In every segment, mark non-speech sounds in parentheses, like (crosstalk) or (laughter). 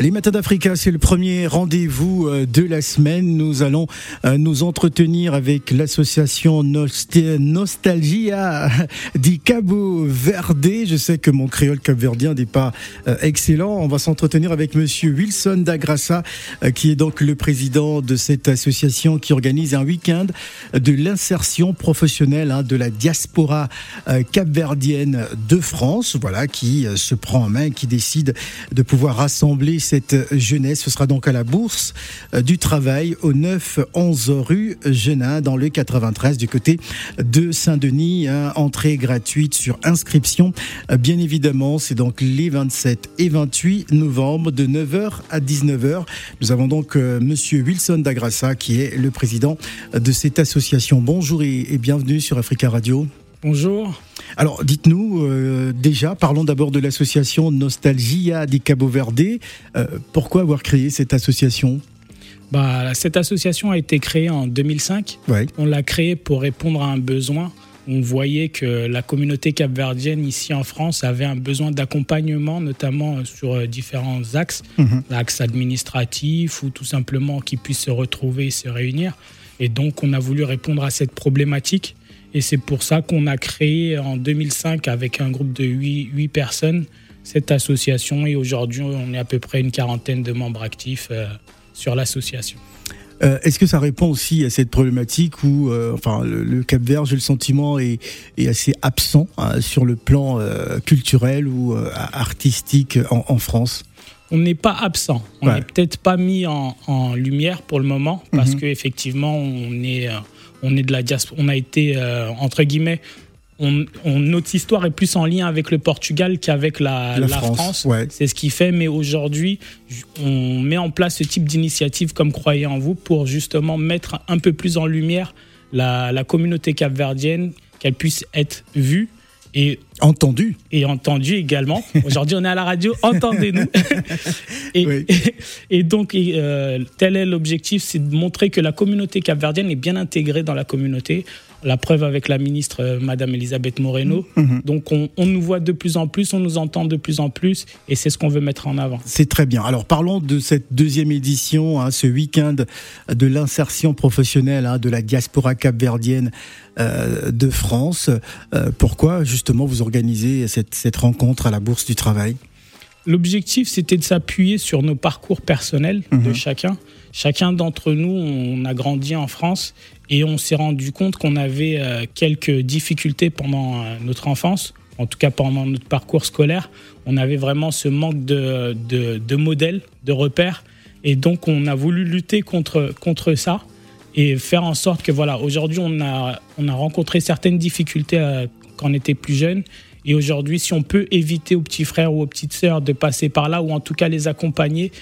Les matins d'Africa, c'est le premier rendez-vous euh, de la semaine. Nous allons euh, nous entretenir avec l'association Nostalgia (laughs) di Cabo Verde. Je sais que mon créole capverdien n'est pas euh, excellent. On va s'entretenir avec monsieur Wilson Dagrassa, qui est donc le président de cette association qui organise un week-end de l'insertion professionnelle hein, de la diaspora capverdienne de France. Voilà, qui se prend en main, qui décide de pouvoir rassembler cette jeunesse. Ce sera donc à la Bourse euh, du Travail au 9-11 rue Genin dans le 93 du côté de Saint-Denis. Hein. entrée gratuite sur inscription. Euh, bien évidemment, c'est donc les 27 et 28 novembre de 9h à 19h. Nous avons donc euh, monsieur Wilson Dagrassa qui est le président de cette association. Bonjour et bienvenue sur Africa Radio. Bonjour. Alors, dites-nous euh, déjà, parlons d'abord de l'association Nostalgia di Cabo Verde. Euh, pourquoi avoir créé cette association? Bah, Cette association a été créée en 2005. On l'a créée pour répondre à un besoin. On voyait que la communauté capverdienne ici en France avait un besoin d'accompagnement, notamment sur euh, différents axes, mhm. l'axe administratif ou tout simplement qu'ils puissent se retrouver et se réunir. Et donc, on a voulu répondre à cette problématique et c'est pour ça qu'on a créé en 2005 avec un groupe de 8, personnes cette association. Et aujourd'hui, on est à peu près une quarantaine de membres actifs euh, sur l'association. Euh, est-ce que ça répond aussi à cette problématique où, euh, enfin, le, Cap Vert, j'ai le sentiment, est, assez absent hein, sur le plan culturel ou artistique en, France? On n'est pas absent. On n'est peut-être pas mis en, lumière pour le moment parce mhm. qu'effectivement, on est on est de la on a été euh, entre guillemets on, notre histoire est plus en lien avec le Portugal qu'avec la, France. C'est ce qui fait, mais aujourd'hui, on met en place ce type d'initiative comme Croyez en vous pour justement mettre un peu plus en lumière la, la communauté capverdienne, qu'elle puisse être vue et entendu. Et entendu également. Aujourd'hui, on est à la radio, entendez-nous. (laughs) et, et, donc, euh, tel est l'objectif, c'est de montrer que la communauté capverdienne est bien intégrée dans la communauté. La preuve avec la ministre euh, Madame Elisabeth Moreno. Mm-hmm. Mm-hmm. Donc on, nous voit de plus en plus, on nous entend de plus en plus, et c'est ce qu'on veut mettre en avant. C'est très bien. Alors parlons de cette deuxième édition, hein, ce week-end de l'insertion professionnelle hein, de la diaspora capverdienne euh, de France. pourquoi justement vous organiser cette, rencontre à la Bourse du Travail? L'objectif, c'était de s'appuyer sur nos parcours personnels de mhm. chacun. Chacun d'entre nous, on a grandi en France et on s'est rendu compte qu'on avait euh, quelques difficultés pendant euh, notre enfance, en tout cas pendant notre parcours scolaire. On avait vraiment ce manque de, de, modèles, de repères. Et donc, on a voulu lutter contre, contre ça et faire en sorte que, voilà, aujourd'hui, on a, on a rencontré certaines difficultés euh, quand on était plus jeune. Et aujourd'hui, si on peut éviter aux petits frères ou aux petites sœurs de passer par là, ou en tout cas les accompagner,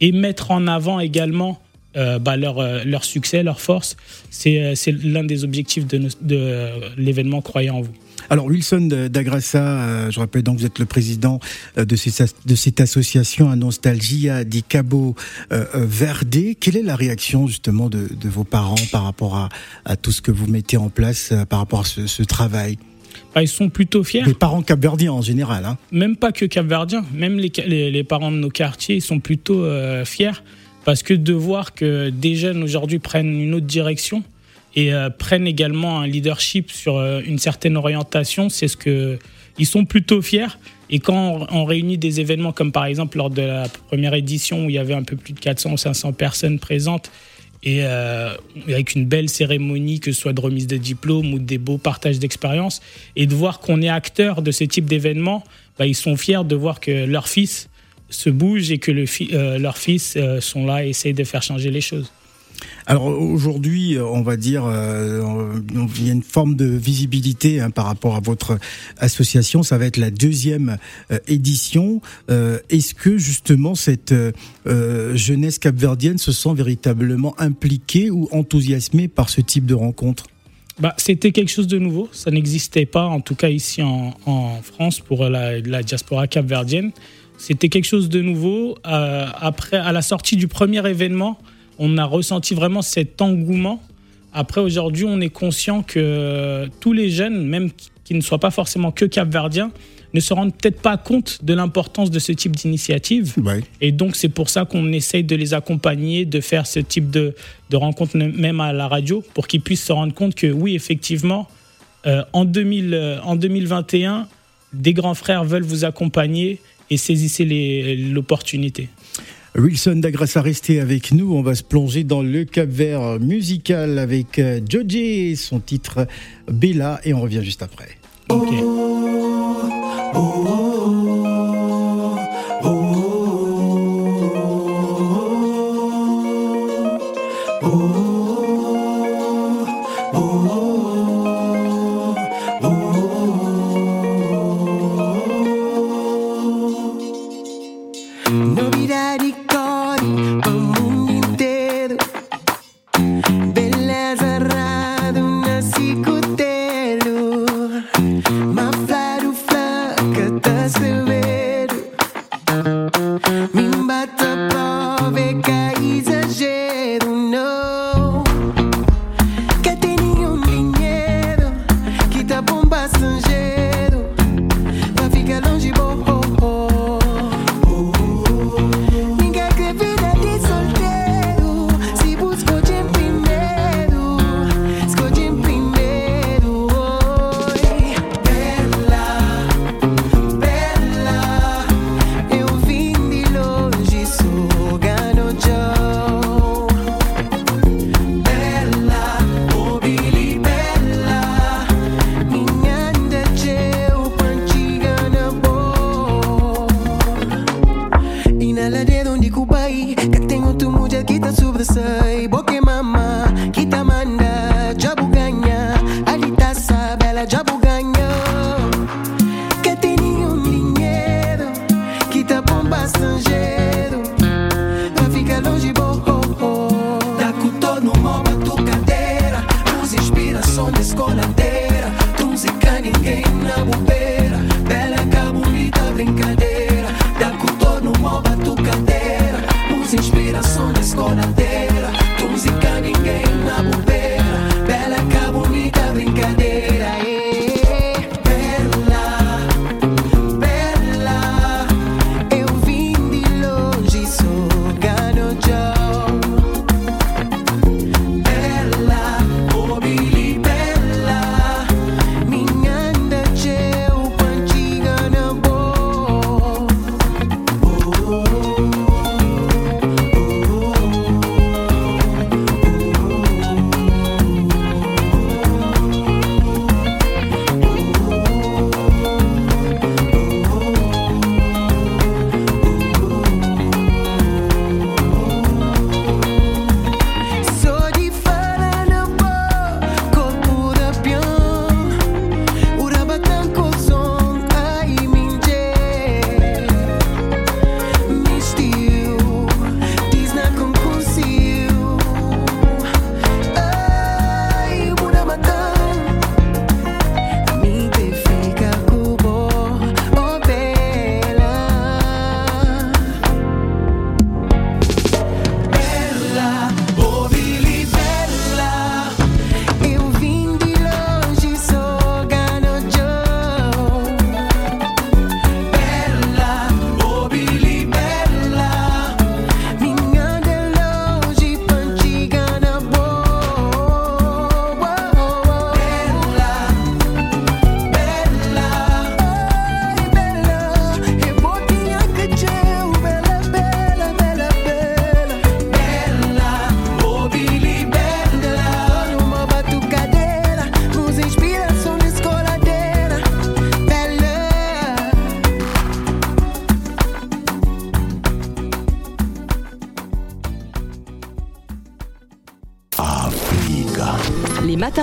et mettre en avant également euh, bah, leur, euh, succès, leur force, c'est euh, l'un des objectifs de, de l'événement Croyez en vous. Alors Wilson Dagrassa, je rappelle donc vous êtes le président de, cette association à Nostalgia di Cabo Verde. Quelle est la réaction justement de, de vos parents par rapport à, à, tout ce que vous mettez en place, par rapport à ce travail? Bah, ils sont plutôt fiers. Les parents capverdiens en général. Hein. Même pas que capverdiens, même les, les, parents de nos quartiers, ils sont plutôt euh, fiers parce que de voir que des jeunes aujourd'hui prennent une autre direction et euh, prennent également un leadership sur euh, une certaine orientation, c'est ce que ils sont plutôt fiers. Et quand on, réunit des événements comme par exemple lors de la première édition où il y avait un peu plus de 400 ou 500 personnes présentes et euh, avec une belle cérémonie, que ce soit de remise de diplôme ou des beaux partages d'expérience, et de voir qu'on est acteur de ce type d'événements, bah, ils sont fiers de voir que leur fils se bouge et que le euh, leurs fils euh, sont là et essayent de faire changer les choses. Alors aujourd'hui, euh, on va dire, euh, il y a une forme de visibilité hein, par rapport à votre association. Ça va être la deuxième euh, édition. Est-ce que justement cette jeunesse capverdienne se sent véritablement impliquée ou enthousiasmée par ce type de rencontre? Bah, C'était quelque chose de nouveau. Ça n'existait pas, en tout cas ici en, France, pour la, la diaspora capverdienne. C'était quelque chose de nouveau. après, à la sortie du premier événement, on a ressenti vraiment cet engouement. Après, aujourd'hui, on est conscient que tous les jeunes, même qui ne soient pas forcément que capverdiens, ne se rendent peut-être pas compte de l'importance de ce type d'initiative. Et donc, c'est pour ça qu'on essaye de les accompagner, de faire ce type de, de rencontres, même à la radio, pour qu'ils puissent se rendre compte que oui, effectivement, euh, en, 2000, euh, en 2021, des grands frères veulent vous accompagner et saisissez l'opportunité. Wilson Dagrassa, restez avec nous. On va se plonger dans le Cap Vert musical avec euh, Joji, son titre Bella, et on revient juste après. al dedo di Kubai Que tengo tu mujer kita subdesai Boke mama, kita manda. Jabu ganya, alita sabela Jabu ganya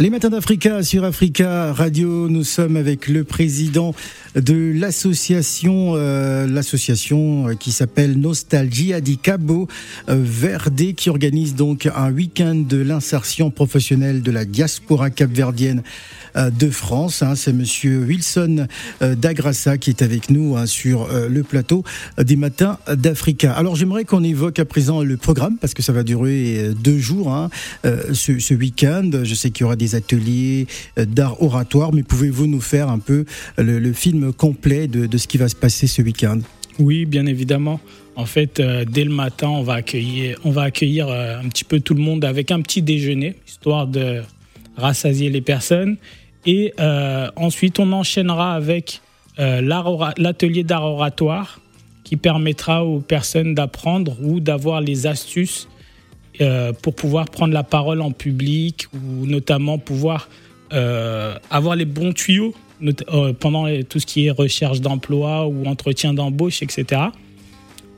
Les matins d'Africa sur Africa Radio, nous sommes avec le président de l'association, euh, l'association euh, qui s'appelle Nostalgia di Cabo Verde, qui organise donc un week-end de l'insertion professionnelle de la diaspora capverdienne de France. Hein. C'est Monsieur Wilson Dagrassa qui est avec nous hein, sur le plateau des matins d'Africa. Alors j'aimerais qu'on évoque à présent le programme parce que ça va durer deux jours hein, ce week-end. Je sais qu'il y aura des ateliers d'art oratoire, mais pouvez-vous nous faire un peu le, film complet de, ce qui va se passer ce week-end? Oui, bien évidemment. En fait, euh, dès le matin, on va accueillir, on va accueillir euh, un petit peu tout le monde avec un petit déjeuner, histoire de rassasier les personnes. Et euh, ensuite, on enchaînera avec l'atelier d'art oratoire qui permettra aux personnes d'apprendre ou d'avoir les astuces pour pouvoir prendre la parole en public ou notamment pouvoir avoir les bons tuyaux euh, pendant tout ce qui est recherche d'emploi ou entretien d'embauche, etc.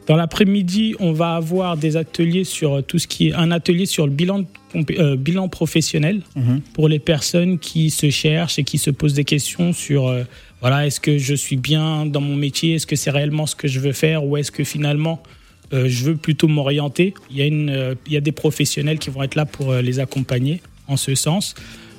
Dans l'après-midi, on va avoir des ateliers sur tout ce qui est un atelier sur le bilan, euh, bilan professionnel mhm. pour les personnes qui se cherchent et qui se posent des questions sur euh, voilà est-ce que je suis bien dans mon métier, est-ce que c'est réellement ce que je veux faire? Ou est-ce que finalement je veux plutôt m'orienter. Il y a une il y a des professionnels qui vont être là pour les accompagner en ce sens.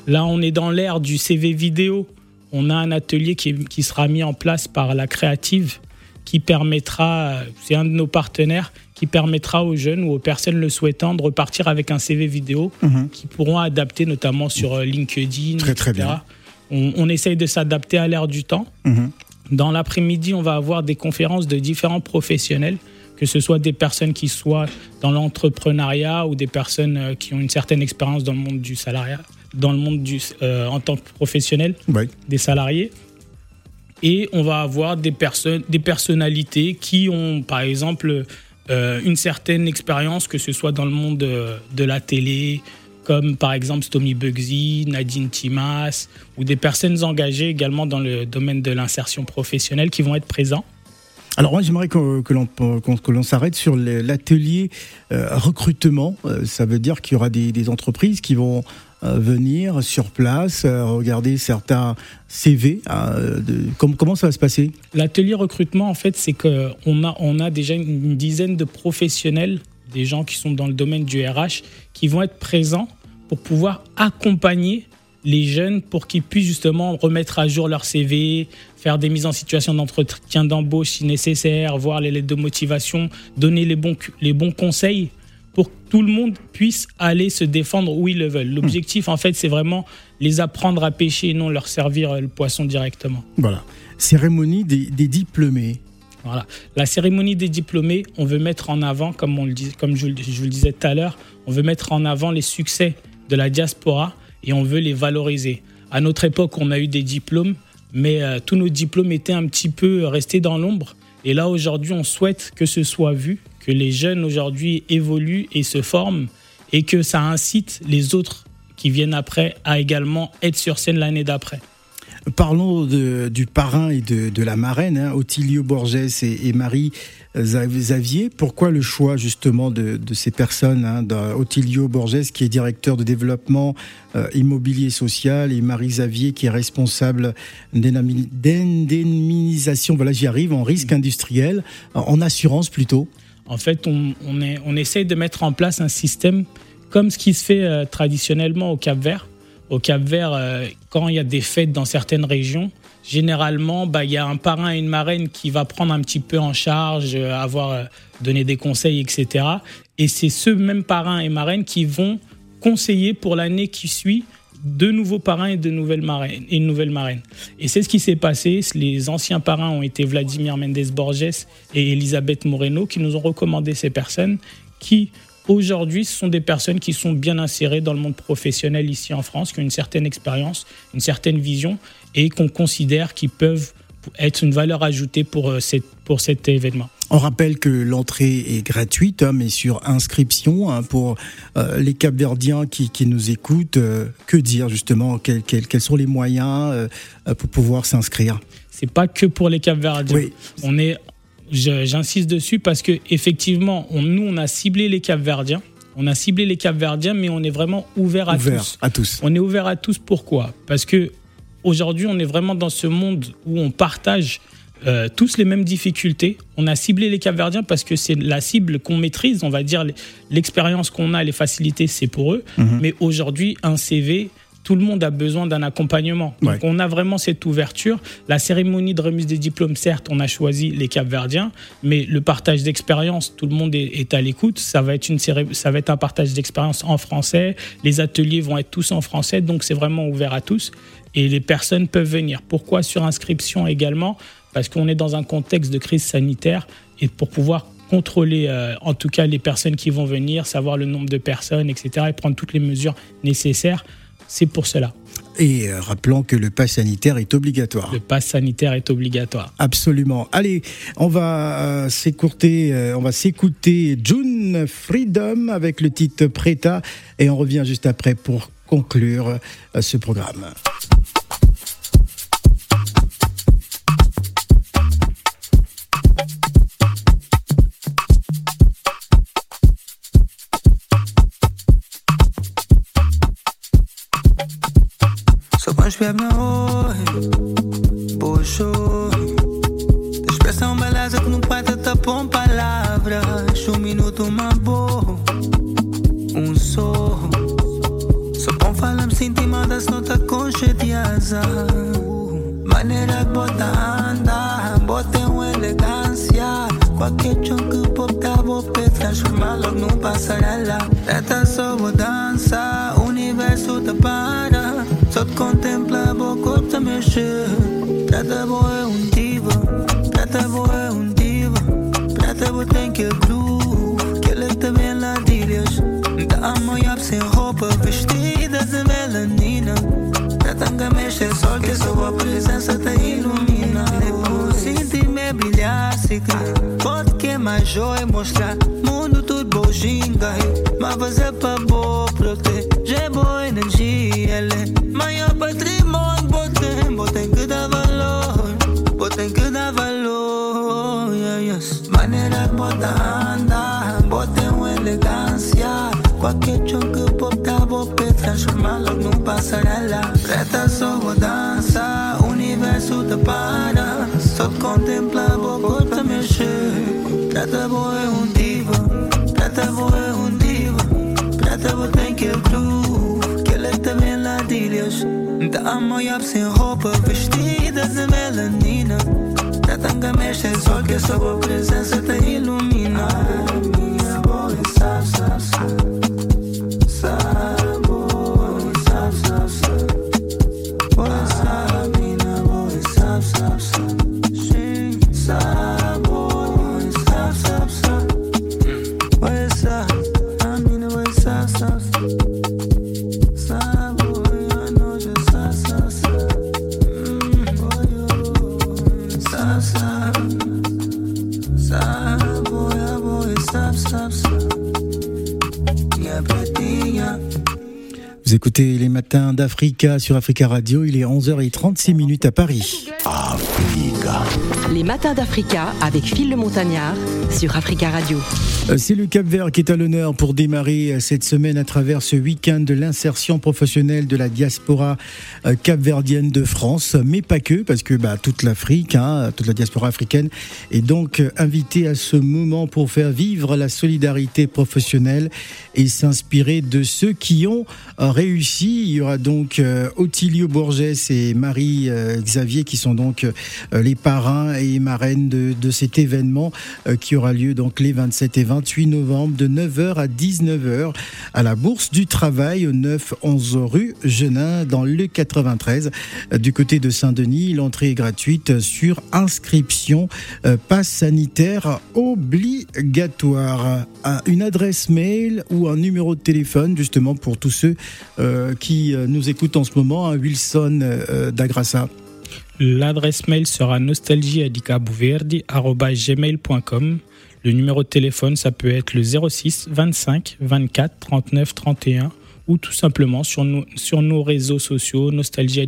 Là, on est dans l'ère du CV vidéo on a un atelier qui, sera mis en place par la créative qui permettra, c'est un de nos partenaires, qui permettra aux jeunes ou aux personnes le souhaitant de repartir avec un CV vidéo mhm. qui pourront adapter notamment sur euh, LinkedIn, très, Très bien. On, essaye de s'adapter à l'ère du temps. Mhm. Dans l'après-midi, on va avoir des conférences de différents professionnels, que ce soit des personnes qui soient dans l'entrepreneuriat ou des personnes euh, qui ont une certaine expérience dans le monde du salariat, dans le monde du, euh, en tant que professionnel des salariés. Et on va avoir des personnes, des personnalités qui ont, par exemple, euh, une certaine expérience, que ce soit dans le monde de, la télé, comme par exemple Stomy Bugsy, Nadine Timas, ou des personnes engagées également dans le domaine de l'insertion professionnelle qui vont être présents. Alors moi j'aimerais que, que l'on s'arrête sur l'atelier euh, recrutement. ça veut dire qu'il y aura des, entreprises qui vont euh, venir sur place, euh, regarder certains CV. Euh, comment ça va se passer? L'atelier recrutement, en fait, c'est qu'on a, on a déjà une dizaine de professionnels, des gens qui sont dans le domaine du RH, qui vont être présents pour pouvoir accompagner les jeunes pour qu'ils puissent justement remettre à jour leur CV, faire des mises en situation d'entretien d'embauche si nécessaire, voir les lettres de motivation, donner les bons, les bons conseils pour que tout le monde puisse aller se défendre où ils le veulent. L'objectif, en fait, c'est vraiment les apprendre à pêcher et non leur servir le poisson directement. Voilà. Cérémonie des, diplômés. Voilà. La cérémonie des diplômés, on veut mettre en avant, comme, on le dit, comme je, je vous le disais tout à l'heure, on veut mettre en avant les succès de la diaspora et on veut les valoriser. À notre époque, on a eu des diplômes, mais euh, tous nos diplômes étaient un petit peu restés dans l'ombre. Et là, aujourd'hui, on souhaite que ce soit vu, que les jeunes aujourd'hui évoluent et se forment et que ça incite les autres qui viennent après à également être sur scène l'année d'après. Parlons du parrain et de, la marraine, hein, Ottilio Borges et, Marie Xavier. Pourquoi le choix justement de, ces personnes hein, Ottilio Borges qui est directeur de développement euh, immobilier social et Marie Xavier qui est responsable d'indemnisation, voilà j'y arrive, en risque industriel, en assurance plutôt en fait, on, on, est, on essaye de mettre en place un système comme ce qui se fait euh, traditionnellement au Cap Vert. Au Cap Vert, euh, quand il y a des fêtes dans certaines régions, généralement, bah, il y a un parrain et une marraine qui va prendre un petit peu en charge, euh, avoir donné des conseils, etc. Et c'est ce même parrain et marraine qui vont conseiller pour l'année qui suit deux nouveaux parrains et, de nouvelles marraines, et une nouvelle marraine. Et c'est ce qui s'est passé. Les anciens parrains ont été Vladimir Mendes Borges et Elisabeth Moreno qui nous ont recommandé ces personnes qui aujourd'hui ce sont des personnes qui sont bien insérées dans le monde professionnel ici en France, qui ont une certaine expérience, une certaine vision et qu'on considère qu'ils peuvent être une valeur ajoutée pour, euh, cette, pour cet événement. On rappelle que l'entrée est gratuite, hein, mais sur inscription hein, pour euh, les Capverdiens qui, qui nous écoutent. Euh, que dire justement quels, quels, sont les moyens pour pouvoir s'inscrire? C'est pas que pour les Capverdiens. Oui. On est, j'insiste dessus parce que effectivement, on, nous on a ciblé les Capverdiens. On a ciblé les Capverdiens, mais on est vraiment ouvert à tous. À tous. On est ouvert à tous. Pourquoi? Parce que aujourd'hui, on est vraiment dans ce monde où on partage euh, tous les mêmes difficultés. On a ciblé les Capverdiens parce que c'est la cible qu'on maîtrise. On va dire l'expérience qu'on a, les facilités, c'est pour eux. Mhm. Mais aujourd'hui, un CV, tout le monde a besoin d'un accompagnement. Donc on a vraiment cette ouverture. La cérémonie de remise des diplômes, certes, on a choisi les Capverdiens, mais le partage d'expérience, tout le monde est, à l'écoute. Ça va être une ça va être un partage d'expérience en français. Les ateliers vont être tous en français, donc c'est vraiment ouvert à tous et les personnes peuvent venir. Pourquoi sur inscription également? Parce qu'on est dans un contexte de crise sanitaire et pour pouvoir contrôler euh, en tout cas les personnes qui vont venir, savoir le nombre de personnes, etc., et prendre toutes les mesures nécessaires, c'est pour cela. Et euh, rappelons que le pass sanitaire est obligatoire. Le pass sanitaire est obligatoire. Absolument. Allez, on va euh, s'écourter, on va s'écouter June Freedom avec le titre Preta et on revient juste après pour conclure ce programme. Schreib mir oi, boa show Expressão beleza que não pode tapar palavras. Um minuto, uma boa. Um sorro. Só bom falar me sentir das notas conchetiasa Maneira que bota anda Bota uma elegância. Qualquer chão que pop tá vou transformar logo num passarela. Esta só vou dança universo te para mexer Prata boa é um diva. Prata boa é um diva. Prata boa tem que groove. Que ele também ladilhas Da amanhã sem roupa. Vestidas de melanina. Prata que mexe sol Que só a presença te ilumina. Senti-me brilhar, se Pode queimar joia mostrar Mundo tudo bojinga Mas fazer passarela. Preta só vou dança, o universo te para, só te contempla, vou corpo mexer. Preta boa é um diva, preta boa é um diva, preta boa tem que cruz também ladilhas Da amanhã sem roupa vestida de melanina. Da tanga mexe que só a presença te ilumina écoutez les matins d'Africa sur Africa Radio, il est 11h36 minutes à Paris. Africa. Les matins d'Africa avec Phil le Montagnard sur Africa Radio. Euh, c'est le Cap Vert qui est à l'honneur pour démarrer euh, cette semaine à travers ce week-end de l'insertion professionnelle de la diaspora euh, capverdienne de France, mais pas que, parce que bah, toute l'Afrique, hein, toute la diaspora africaine est donc invitée à ce moment pour faire vivre la solidarité professionnelle et s'inspirer de ceux qui ont réussi. Il y aura donc Ottilio Borges et Marie Xavier qui sont donc les parrains et marraines de, cet événement qui aura lieu donc les 27 et 20 28 novembre de 9h à 19h à la Bourse du Travail au 9-11 rue Genin dans le 93. Du côté de Saint-Denis, l'entrée est gratuite sur inscription euh, passe sanitaire obligatoire. Une adresse mail ou un numéro de téléphone justement pour tous ceux euh, qui euh, nous écoutent en ce moment, à Wilson d'Agrassa. L'adresse mail sera nostalgieadicabouverdi.com. Le numéro de téléphone, ça peut être le 06 25 24 39 31 ou tout simplement sur nos, réseaux sociaux, Nostalgie.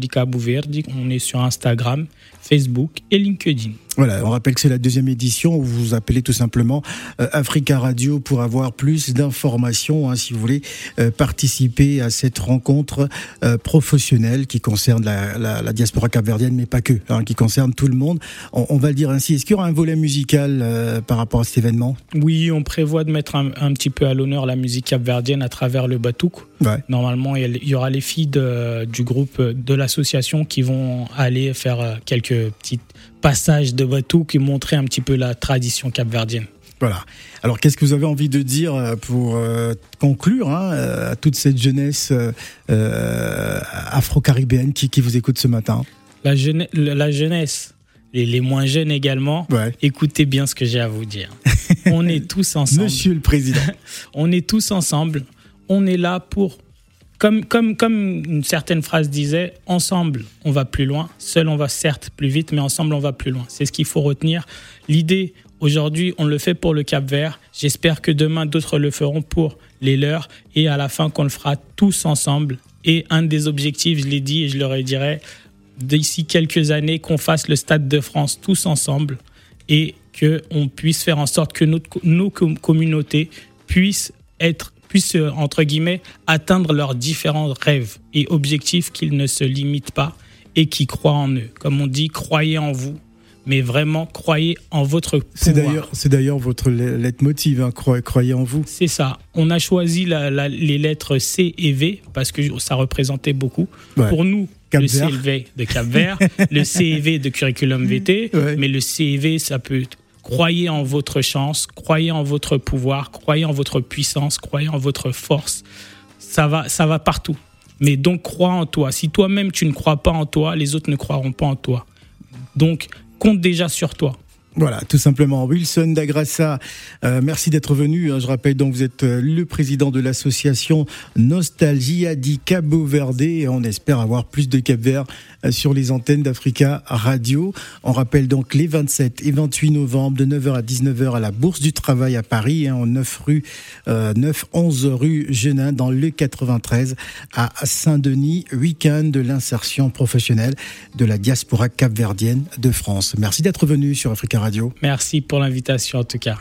On est sur Instagram, Facebook et LinkedIn. Voilà, on rappelle que c'est la deuxième édition où vous vous appelez tout simplement euh, Africa Radio pour avoir plus d'informations, hein, si vous voulez euh, participer à cette rencontre euh, professionnelle qui concerne la, la, la diaspora capverdienne, mais pas que, hein, qui concerne tout le monde. On, on, va le dire ainsi. Est-ce qu'il y aura un volet musical par rapport à cet événement? Oui, on prévoit de mettre un, un, petit peu à l'honneur la musique capverdienne à travers le batouk. Ouais. Normalement, il y aura les filles de, du groupe de l'association qui vont aller faire quelques petites passages de bateau qui montrait un petit peu la tradition capverdienne. Voilà. Alors, qu'est-ce que vous avez envie de dire pour euh, conclure hein, à toute cette jeunesse euh, afro-caribéenne qui, qui, vous écoute ce matin? La, jeune, la jeunesse, et les moins jeunes également, ouais. écoutez bien ce que j'ai à vous dire. (laughs) on est tous ensemble. Monsieur le Président. (laughs) on est tous ensemble. On est là pour comme, comme, comme une certaine phrase disait, ensemble, on va plus loin. Seul, on va certes plus vite, mais ensemble, on va plus loin. C'est ce qu'il faut retenir. L'idée, aujourd'hui, on le fait pour le Cap Vert. J'espère que demain, d'autres le feront pour les leurs. Et à la fin, qu'on le fera tous ensemble. Et un des objectifs, je l'ai dit et je le redirai, d'ici quelques années, qu'on fasse le Stade de France tous ensemble et qu'on puisse faire en sorte que nos communautés puissent être puissent, entre guillemets, atteindre leurs différents rêves et objectifs qu'ils ne se limitent pas et qui croient en eux. Comme on dit, croyez en vous, mais vraiment croyez en votre C'est d'ailleurs, c'est d'ailleurs votre leitmotiv, hein, croyez en vous. C'est ça. On a choisi la, la, les lettres C et V parce que ça représentait beaucoup. Ouais. Pour nous, Cap le Vert. CLV de Cap Vert, le CEV de curriculum (laughs) VT, Ouais. mais le CEV, ça peut croyez en votre chance, croyez en votre pouvoir, croyez en votre puissance, croyez en votre force. Ça va, ça va partout. Mais donc crois en toi. Si toi-même tu ne crois pas en toi, les autres ne croiront pas en toi. Donc compte déjà sur toi. Voilà, tout simplement. Wilson Dagrassa, euh, merci d'être venu. Je rappelle donc vous êtes le président de l'association Nostalgia di Cabo Verde et on espère avoir plus de Cap Vert sur les antennes d'Africa Radio. On rappelle donc les 27 et 28 novembre de 9h à 19h à la Bourse du Travail à Paris, hein, en 9 rue euh, 9 11 rue Genin dans le 93 à Saint-Denis, week-end de l'insertion professionnelle de la diaspora capverdienne de France. Merci d'être venu sur Africa Merci pour l'invitation en tout cas.